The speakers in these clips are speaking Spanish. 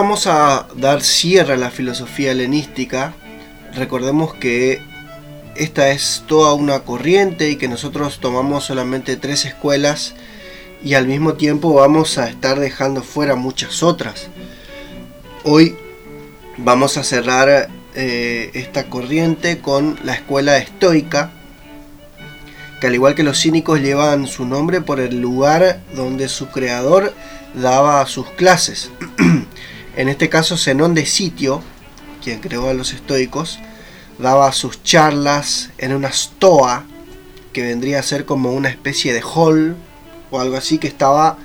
Vamos a dar cierre a la filosofía helenística. Recordemos que esta es toda una corriente y que nosotros tomamos solamente tres escuelas y al mismo tiempo vamos a estar dejando fuera muchas otras. Hoy vamos a cerrar eh, esta corriente con la escuela estoica, que al igual que los cínicos llevan su nombre por el lugar donde su creador daba sus clases. En este caso, Zenón de Sitio, quien creó a los estoicos, daba sus charlas en una stoa, que vendría a ser como una especie de hall o algo así, que estaba,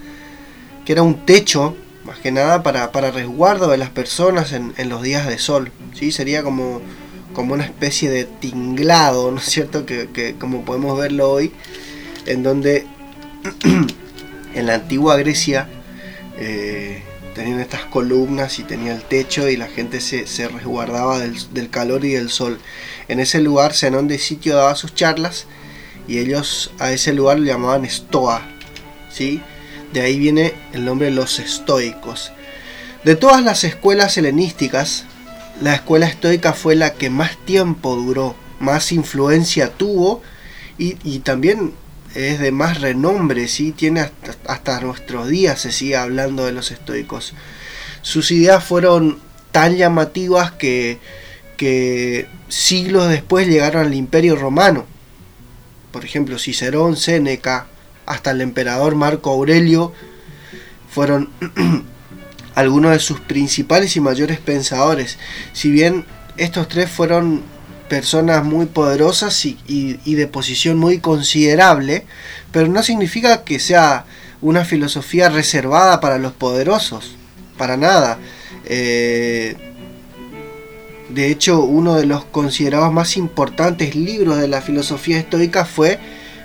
que era un techo, más que nada, para, para resguardo de las personas en, los días de sol. ¿sí? Sería como, como una especie de tinglado, ¿no es cierto? Que, como podemos verlo hoy, en donde en la antigua Grecia, eh, tenían estas columnas y tenía el techo y la gente se, resguardaba del, calor y del sol. En ese lugar Zenón de Sitio daba sus charlas y ellos a ese lugar lo llamaban Stoa. ¿sí? De ahí viene el nombre de los estoicos. De todas las escuelas helenísticas, la escuela estoica fue la que más tiempo duró, más influencia tuvo y, y también es de más renombre, ¿sí? tiene hasta, nuestros días se sigue hablando de los estoicos. Sus ideas fueron tan llamativas que, que siglos después llegaron al imperio romano. Por ejemplo, Cicerón, Séneca, hasta el emperador Marco Aurelio fueron algunos de sus principales y mayores pensadores. Si bien estos tres fueron personas muy poderosas y, de posición muy considerable, pero no significa que sea una filosofía reservada para los poderosos, para nada. Eh, de hecho, uno de los considerados más importantes libros de la filosofía estoica fue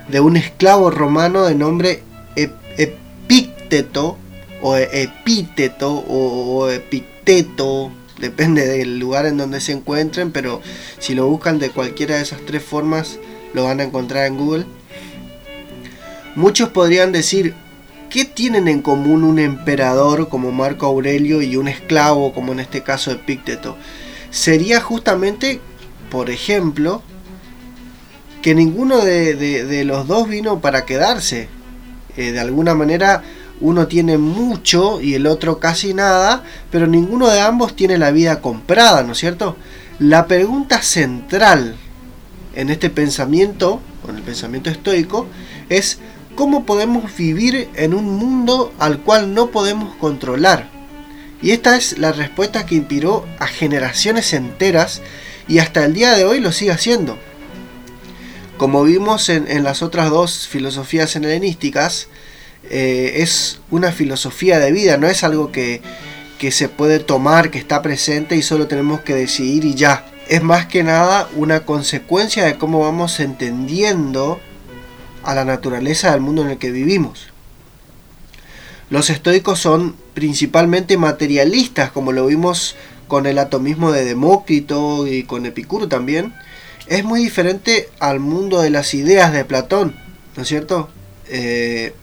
de un esclavo romano de nombre Epícteto, o Epíteto, o Epicteto, depende del lugar en donde se encuentren, pero si lo buscan de cualquiera de esas tres formas lo van a encontrar en Google. Muchos podrían decir, ¿qué tienen en común un emperador como Marco Aurelio y un esclavo como en este caso Epícteto? Sería justamente, por ejemplo, que ninguno de, los dos vino para quedarse. Eh, de alguna manera uno tiene mucho y el otro casi nada, pero ninguno de ambos tiene la vida comprada, ¿no es cierto? La pregunta central en este pensamiento, en el pensamiento estoico, es cómo podemos vivir en un mundo al cual no podemos controlar. Y esta es la respuesta que inspiró a generaciones enteras y hasta el día de hoy lo sigue haciendo. Como vimos en, en las otras dos filosofías helenísticas, eh, es una filosofía de vida, no es algo que, que se puede tomar, que está presente y solo tenemos que decidir y ya. Es más que nada una consecuencia de cómo vamos entendiendo a la naturaleza del mundo en el que vivimos. Los estoicos son principalmente materialistas, como lo vimos con el atomismo de Demócrito y con Epicuro también. Es muy diferente al mundo de las ideas de Platón, ¿no es cierto? Eh,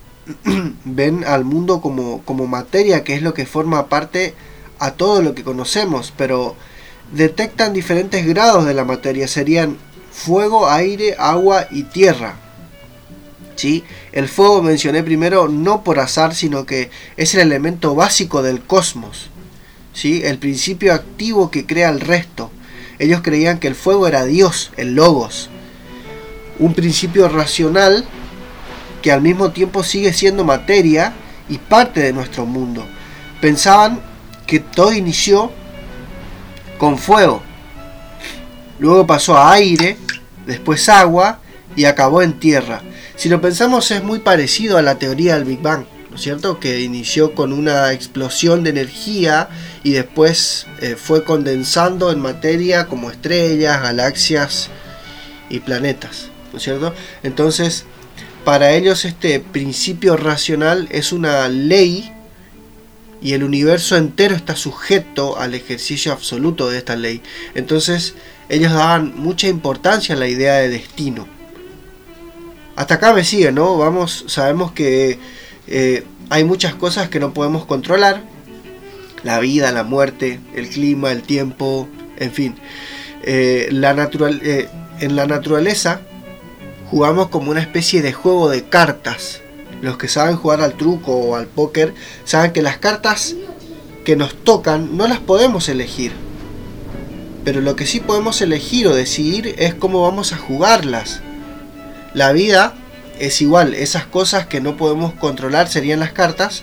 ven al mundo como, como materia, que es lo que forma parte a todo lo que conocemos, pero detectan diferentes grados de la materia, serían fuego, aire, agua y tierra. ¿Sí? El fuego mencioné primero no por azar, sino que es el elemento básico del cosmos, ¿sí? el principio activo que crea el resto. Ellos creían que el fuego era Dios, el logos, un principio racional que al mismo tiempo sigue siendo materia y parte de nuestro mundo. Pensaban que todo inició con fuego, luego pasó a aire, después agua y acabó en tierra. Si lo pensamos es muy parecido a la teoría del Big Bang, ¿no es cierto? Que inició con una explosión de energía y después eh, fue condensando en materia como estrellas, galaxias y planetas, ¿no es cierto? Entonces, para ellos este principio racional es una ley y el universo entero está sujeto al ejercicio absoluto de esta ley. Entonces, ellos daban mucha importancia a la idea de destino. Hasta acá me sigue, ¿no? Vamos, sabemos que eh, hay muchas cosas que no podemos controlar. La vida, la muerte, el clima, el tiempo, en fin. Eh, la eh, en la naturaleza jugamos como una especie de juego de cartas. Los que saben jugar al truco o al póker saben que las cartas que nos tocan no las podemos elegir pero lo que sí podemos elegir o decidir es cómo vamos a jugarlas. La vida es igual, esas cosas que no podemos controlar serían las cartas,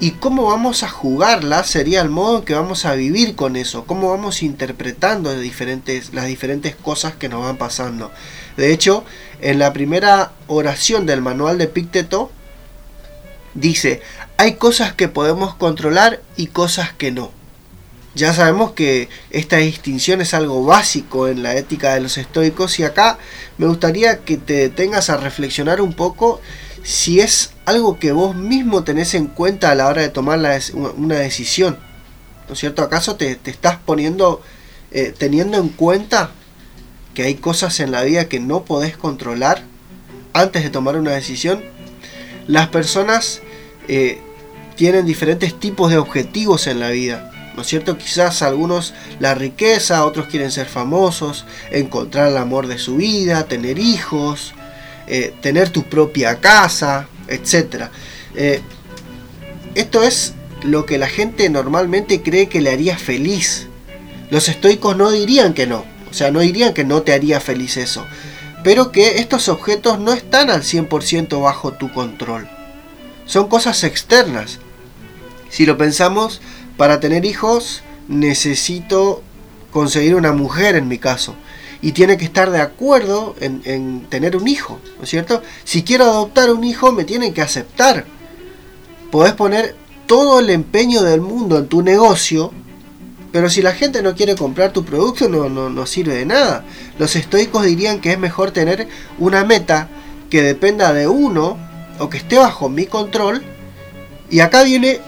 y cómo vamos a jugarlas sería el modo en que vamos a vivir con eso, cómo vamos interpretando las diferentes cosas que nos van pasando. De hecho, en la primera oración del manual de Picteto, dice, hay cosas que podemos controlar y cosas que no. Ya sabemos que esta distinción es algo básico en la ética de los estoicos y acá me gustaría que te detengas a reflexionar un poco si es algo que vos mismo tenés en cuenta a la hora de tomar una decisión. ¿No es cierto? ¿Acaso te, estás poniendo, eh, teniendo en cuenta que hay cosas en la vida que no podés controlar antes de tomar una decisión? Las personas eh, tienen diferentes tipos de objetivos en la vida ¿no es cierto? Quizás algunos la riqueza, otros quieren ser famosos, encontrar el amor de su vida, tener hijos, eh, tener tu propia casa, etc. Eh, esto es lo que la gente normalmente cree que le haría feliz. Los estoicos no dirían que no, o sea, no dirían que no te haría feliz eso, pero que estos objetos no están al 100% bajo tu control. Son cosas externas. Si lo pensamos, para tener hijos necesito conseguir una mujer en mi caso. Y tiene que estar de acuerdo en, tener un hijo, ¿no es cierto? Si quiero adoptar un hijo, me tienen que aceptar. Podés poner todo el empeño del mundo en tu negocio, pero si la gente no quiere comprar tu producto, no, no, no sirve de nada. Los estoicos dirían que es mejor tener una meta que dependa de uno o que esté bajo mi control. Y acá viene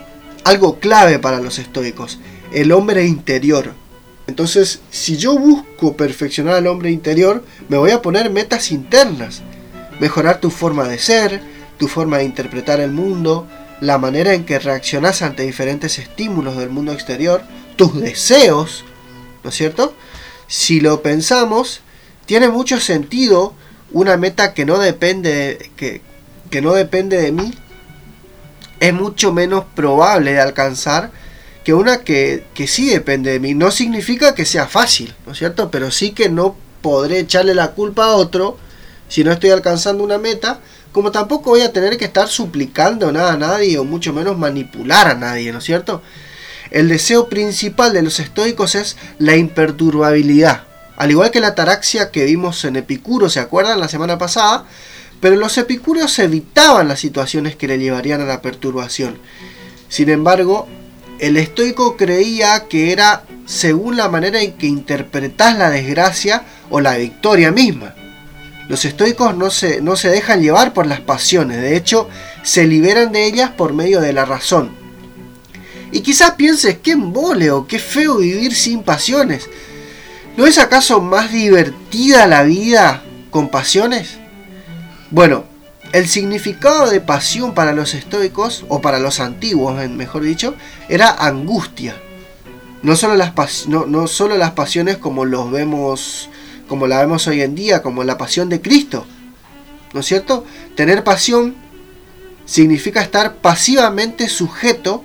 algo clave para los estoicos, el hombre interior. Entonces, si yo busco perfeccionar al hombre interior, me voy a poner metas internas. Mejorar tu forma de ser, tu forma de interpretar el mundo, la manera en que reaccionas ante diferentes estímulos del mundo exterior, tus deseos, ¿no es cierto? Si lo pensamos, tiene mucho sentido una meta que no depende que, que no depende de mí, es mucho menos probable de alcanzar que una que, que sí depende de mí. No significa que sea fácil, ¿no es cierto? Pero sí que no podré echarle la culpa a otro si no estoy alcanzando una meta, como tampoco voy a tener que estar suplicando nada a nadie o mucho menos manipular a nadie, ¿no es cierto? El deseo principal de los estoicos es la imperturbabilidad. Al igual que la ataraxia que vimos en Epicuro, ¿se acuerdan la semana pasada? Pero los epicúreos evitaban las situaciones que le llevarían a la perturbación. Sin embargo, el estoico creía que era según la manera en que interpretas la desgracia o la victoria misma. Los estoicos no se, no se dejan llevar por las pasiones, de hecho, se liberan de ellas por medio de la razón. Y quizás pienses, qué embole o qué feo vivir sin pasiones. ¿No es acaso más divertida la vida con pasiones? Bueno, el significado de pasión para los estoicos, o para los antiguos, mejor dicho, era angustia. No solo las, no, solo las pasiones como los vemos, como la vemos hoy en día, como la pasión de Cristo. ¿No es cierto? Tener pasión significa estar pasivamente sujeto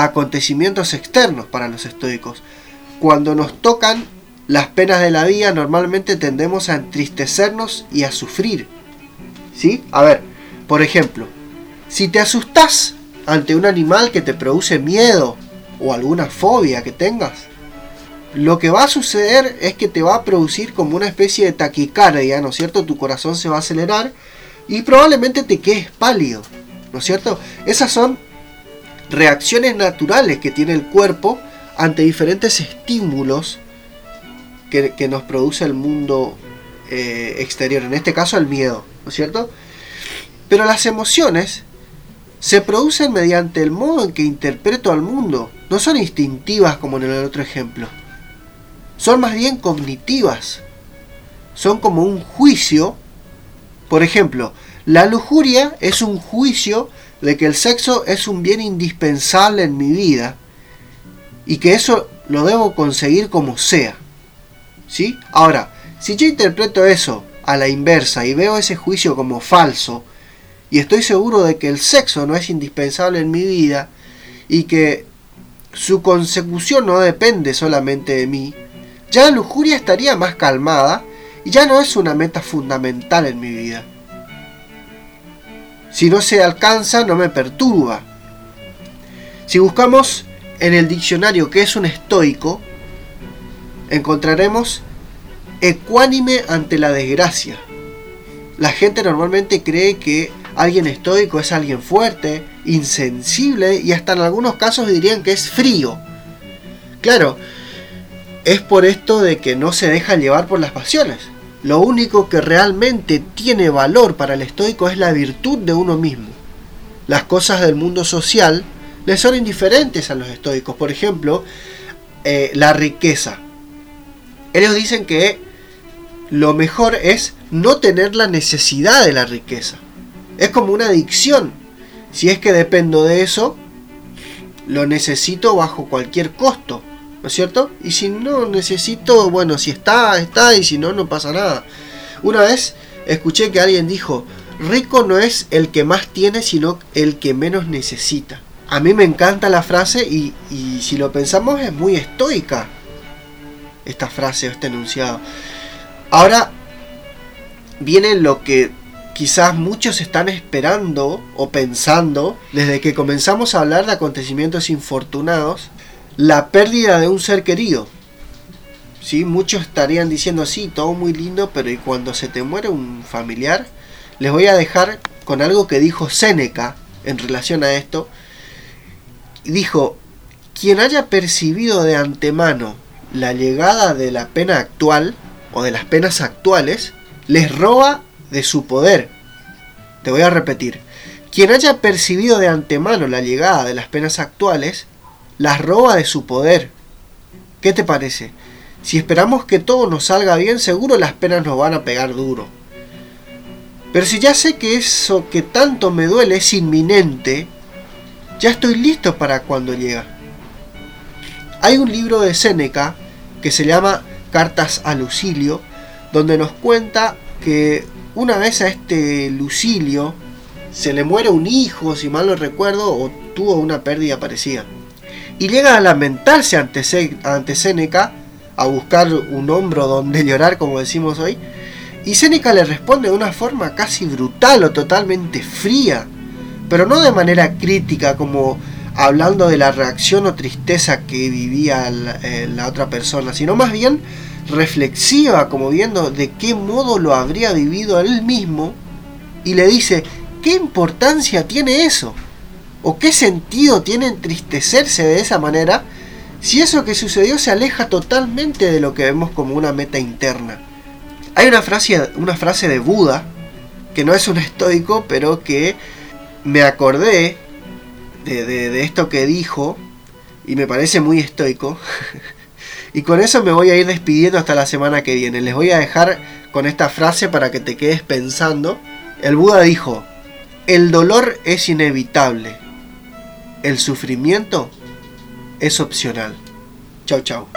acontecimientos externos para los estoicos. Cuando nos tocan las penas de la vida, normalmente tendemos a entristecernos y a sufrir ¿Sí? A ver, por ejemplo, si te asustas ante un animal que te produce miedo o alguna fobia que tengas, lo que va a suceder es que te va a producir como una especie de taquicardia, ¿no es cierto? Tu corazón se va a acelerar y probablemente te quedes pálido, ¿no es cierto? Esas son reacciones naturales que tiene el cuerpo ante diferentes estímulos que, nos produce el mundo eh, exterior, en este caso el miedo, ¿no es cierto? Pero las emociones se producen mediante el modo en que interpreto al mundo, no son instintivas como en el otro ejemplo, son más bien cognitivas, son como un juicio, por ejemplo, la lujuria es un juicio de que el sexo es un bien indispensable en mi vida y que eso lo debo conseguir como sea. ¿Sí? Ahora, si yo interpreto eso a la inversa y veo ese juicio como falso, y estoy seguro de que el sexo no es indispensable en mi vida y que su consecución no depende solamente de mí, ya la lujuria estaría más calmada y ya no es una meta fundamental en mi vida. Si no se alcanza, no me perturba. Si buscamos en el diccionario qué es un estoico, encontraremos ecuánime ante la desgracia. La gente normalmente cree que alguien estoico es alguien fuerte, insensible y hasta en algunos casos dirían que es frío. Claro, es por esto de que no se deja llevar por las pasiones. Lo único que realmente tiene valor para el estoico es la virtud de uno mismo. Las cosas del mundo social le son indiferentes a los estoicos. Por ejemplo, eh, la riqueza. Ellos dicen que lo mejor es no tener la necesidad de la riqueza. Es como una adicción. Si es que dependo de eso, lo necesito bajo cualquier costo. ¿No es cierto? Y si no necesito, bueno, si está, está, y si no, no pasa nada. Una vez escuché que alguien dijo, rico no es el que más tiene, sino el que menos necesita. A mí me encanta la frase y, y si lo pensamos es muy estoica esta frase o este enunciado. Ahora viene lo que quizás muchos están esperando o pensando desde que comenzamos a hablar de acontecimientos infortunados la pérdida de un ser querido. ¿Sí? Muchos estarían diciendo, sí, todo muy lindo, pero ¿y cuando se te muere un familiar? Les voy a dejar con algo que dijo Séneca en relación a esto. Dijo, quien haya percibido de antemano la llegada de la pena actual o de las penas actuales, les roba de su poder. Te voy a repetir. Quien haya percibido de antemano la llegada de las penas actuales, las roba de su poder. ¿Qué te parece? Si esperamos que todo nos salga bien, seguro las penas nos van a pegar duro. Pero si ya sé que eso que tanto me duele es inminente, ya estoy listo para cuando llega. Hay un libro de Séneca que se llama Cartas a Lucilio, donde nos cuenta que una vez a este Lucilio se le muere un hijo, si mal no recuerdo, o tuvo una pérdida parecida y llega a lamentarse ante, ante Séneca, a buscar un hombro donde llorar, como decimos hoy, y Séneca le responde de una forma casi brutal o totalmente fría, pero no de manera crítica como hablando de la reacción o tristeza que vivía eh, la otra persona, sino más bien reflexiva, como viendo de qué modo lo habría vivido él mismo, y le dice, ¿qué importancia tiene eso? ¿O qué sentido tiene entristecerse de esa manera si eso que sucedió se aleja totalmente de lo que vemos como una meta interna? Hay una frase, una frase de Buda, que no es un estoico, pero que me acordé de, de esto que dijo y me parece muy estoico. y con eso me voy a ir despidiendo hasta la semana que viene. Les voy a dejar con esta frase para que te quedes pensando. El Buda dijo, el dolor es inevitable, el sufrimiento es opcional. Chao, chao.